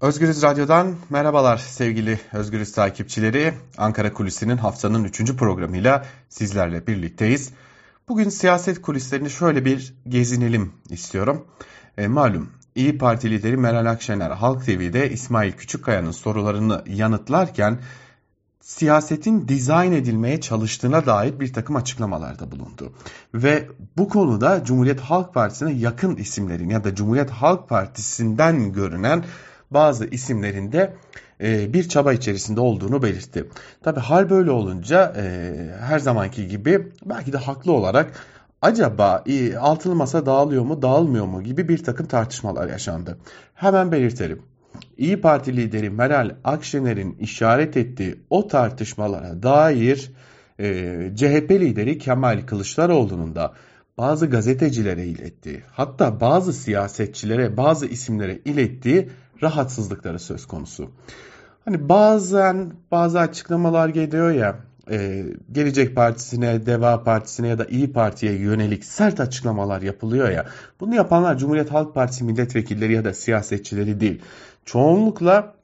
Özgürüz Radyo'dan merhabalar sevgili Özgürüz takipçileri. Ankara Kulisi'nin haftanın 3. programıyla sizlerle birlikteyiz. Bugün siyaset kulislerini şöyle bir gezinelim istiyorum. E, malum İyi Parti lideri Meral Akşener Halk TV'de İsmail Küçükkaya'nın sorularını yanıtlarken siyasetin dizayn edilmeye çalıştığına dair bir takım açıklamalarda bulundu. Ve bu konuda Cumhuriyet Halk Partisi'ne yakın isimlerin ya da Cumhuriyet Halk Partisi'nden görünen bazı isimlerinde e, bir çaba içerisinde olduğunu belirtti. Tabi hal böyle olunca e, her zamanki gibi belki de haklı olarak acaba e, altılı masa dağılıyor mu dağılmıyor mu gibi bir takım tartışmalar yaşandı. Hemen belirtelim. İyi Parti lideri Meral Akşener'in işaret ettiği o tartışmalara dair CHP lideri Kemal Kılıçdaroğlu'nun da bazı gazetecilere ilettiği hatta bazı siyasetçilere bazı isimlere ilettiği rahatsızlıkları söz konusu. Hani bazen bazı açıklamalar geliyor ya e, Gelecek Partisi'ne, Deva Partisi'ne ya da İyi Parti'ye yönelik sert açıklamalar yapılıyor ya. Bunu yapanlar Cumhuriyet Halk Partisi milletvekilleri ya da siyasetçileri değil. Çoğunlukla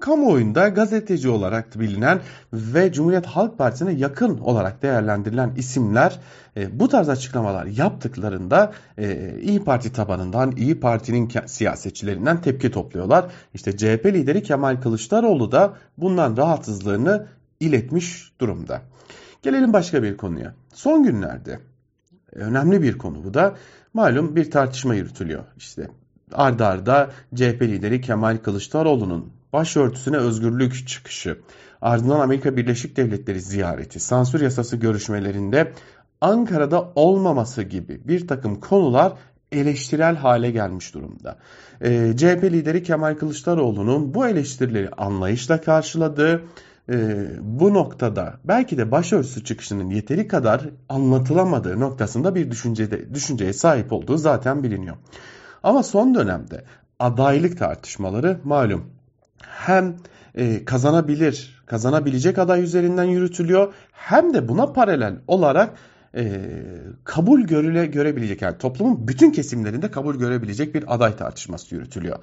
kamuoyunda gazeteci olarak bilinen ve Cumhuriyet Halk Partisi'ne yakın olarak değerlendirilen isimler e, bu tarz açıklamalar yaptıklarında e, İyi Parti tabanından, İyi Parti'nin siyasetçilerinden tepki topluyorlar. İşte CHP lideri Kemal Kılıçdaroğlu da bundan rahatsızlığını iletmiş durumda. Gelelim başka bir konuya. Son günlerde önemli bir konu bu da malum bir tartışma yürütülüyor. İşte ardarda arda CHP lideri Kemal Kılıçdaroğlu'nun başörtüsüne özgürlük çıkışı, ardından Amerika Birleşik Devletleri ziyareti, sansür yasası görüşmelerinde Ankara'da olmaması gibi bir takım konular eleştirel hale gelmiş durumda. E, ee, CHP lideri Kemal Kılıçdaroğlu'nun bu eleştirileri anlayışla karşıladığı, e, bu noktada belki de başörtüsü çıkışının yeteri kadar anlatılamadığı noktasında bir düşüncede, düşünceye sahip olduğu zaten biliniyor. Ama son dönemde adaylık tartışmaları malum hem e, kazanabilir, kazanabilecek aday üzerinden yürütülüyor hem de buna paralel olarak e, kabul görüle görebilecek yani toplumun bütün kesimlerinde kabul görebilecek bir aday tartışması yürütülüyor.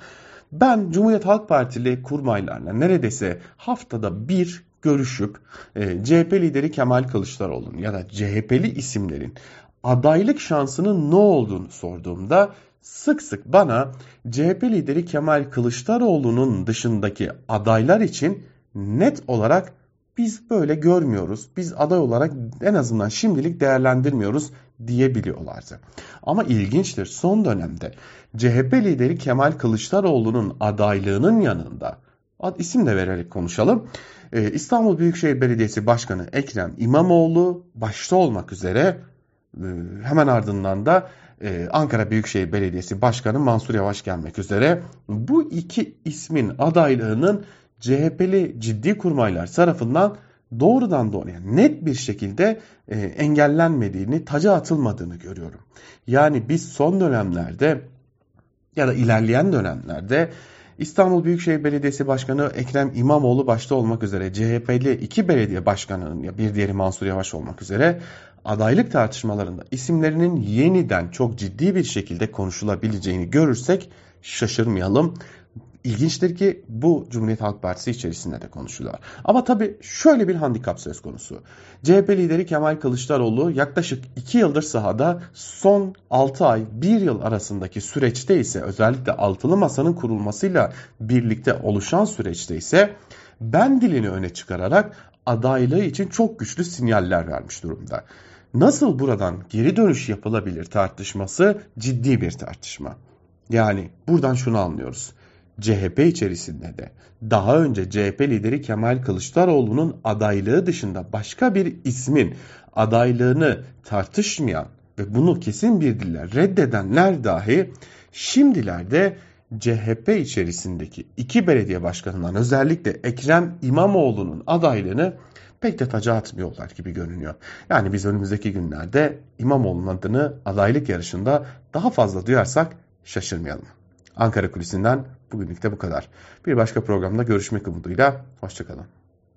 Ben Cumhuriyet Halk Partili kurmaylarla neredeyse haftada bir görüşüp e, CHP lideri Kemal Kılıçdaroğlu'nun ya da CHP'li isimlerin adaylık şansının ne olduğunu sorduğumda sık sık bana CHP lideri Kemal Kılıçdaroğlu'nun dışındaki adaylar için net olarak biz böyle görmüyoruz. Biz aday olarak en azından şimdilik değerlendirmiyoruz diyebiliyorlardı. Ama ilginçtir son dönemde CHP lideri Kemal Kılıçdaroğlu'nun adaylığının yanında isim de vererek konuşalım. Ee, İstanbul Büyükşehir Belediyesi Başkanı Ekrem İmamoğlu başta olmak üzere e, hemen ardından da e, Ankara Büyükşehir Belediyesi Başkanı Mansur Yavaş gelmek üzere bu iki ismin adaylığının CHP'li ciddi kurmaylar tarafından doğrudan doğruya net bir şekilde e, engellenmediğini, taca atılmadığını görüyorum. Yani biz son dönemlerde ya da ilerleyen dönemlerde İstanbul Büyükşehir Belediyesi Başkanı Ekrem İmamoğlu başta olmak üzere CHP'li iki belediye başkanının ya bir diğeri Mansur Yavaş olmak üzere adaylık tartışmalarında isimlerinin yeniden çok ciddi bir şekilde konuşulabileceğini görürsek şaşırmayalım. İlginçtir ki bu Cumhuriyet Halk Partisi içerisinde de konuşuluyor. Ama tabii şöyle bir handikap söz konusu. CHP lideri Kemal Kılıçdaroğlu yaklaşık 2 yıldır sahada son 6 ay 1 yıl arasındaki süreçte ise özellikle altılı masanın kurulmasıyla birlikte oluşan süreçte ise ben dilini öne çıkararak adaylığı için çok güçlü sinyaller vermiş durumda. Nasıl buradan geri dönüş yapılabilir tartışması ciddi bir tartışma. Yani buradan şunu anlıyoruz. CHP içerisinde de daha önce CHP lideri Kemal Kılıçdaroğlu'nun adaylığı dışında başka bir ismin adaylığını tartışmayan ve bunu kesin bir dille reddedenler dahi şimdilerde CHP içerisindeki iki belediye başkanından özellikle Ekrem İmamoğlu'nun adaylığını pek de taca atmıyorlar gibi görünüyor. Yani biz önümüzdeki günlerde İmamoğlu'nun adını adaylık yarışında daha fazla duyarsak şaşırmayalım. Ankara Kulisi'nden bugünlük de bu kadar. Bir başka programda görüşmek umuduyla. Hoşçakalın.